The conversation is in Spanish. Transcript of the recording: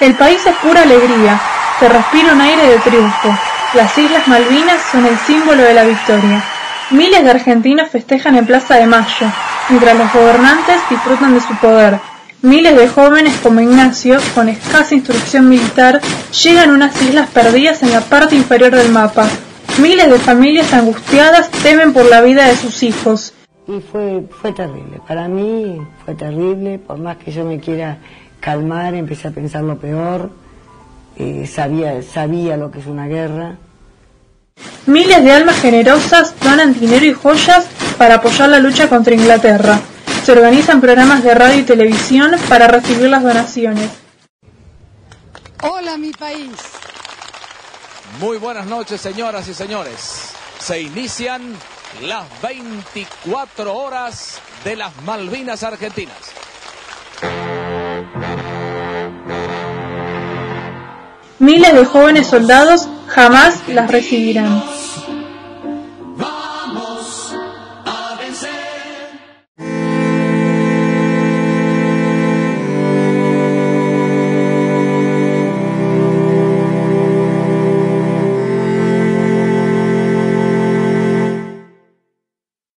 El país es pura alegría, se respira un aire de triunfo. Las Islas Malvinas son el símbolo de la victoria. Miles de argentinos festejan en Plaza de Mayo, mientras los gobernantes disfrutan de su poder. Miles de jóvenes como Ignacio, con escasa instrucción militar, llegan a unas islas perdidas en la parte inferior del mapa. Miles de familias angustiadas temen por la vida de sus hijos. Y fue, fue terrible, para mí fue terrible, por más que yo me quiera calmar, empecé a pensar lo peor, eh, sabía, sabía lo que es una guerra. Miles de almas generosas donan dinero y joyas para apoyar la lucha contra Inglaterra. Se organizan programas de radio y televisión para recibir las donaciones. Hola mi país. Muy buenas noches señoras y señores. Se inician las 24 horas de las Malvinas Argentinas. Miles de jóvenes soldados jamás las recibirán.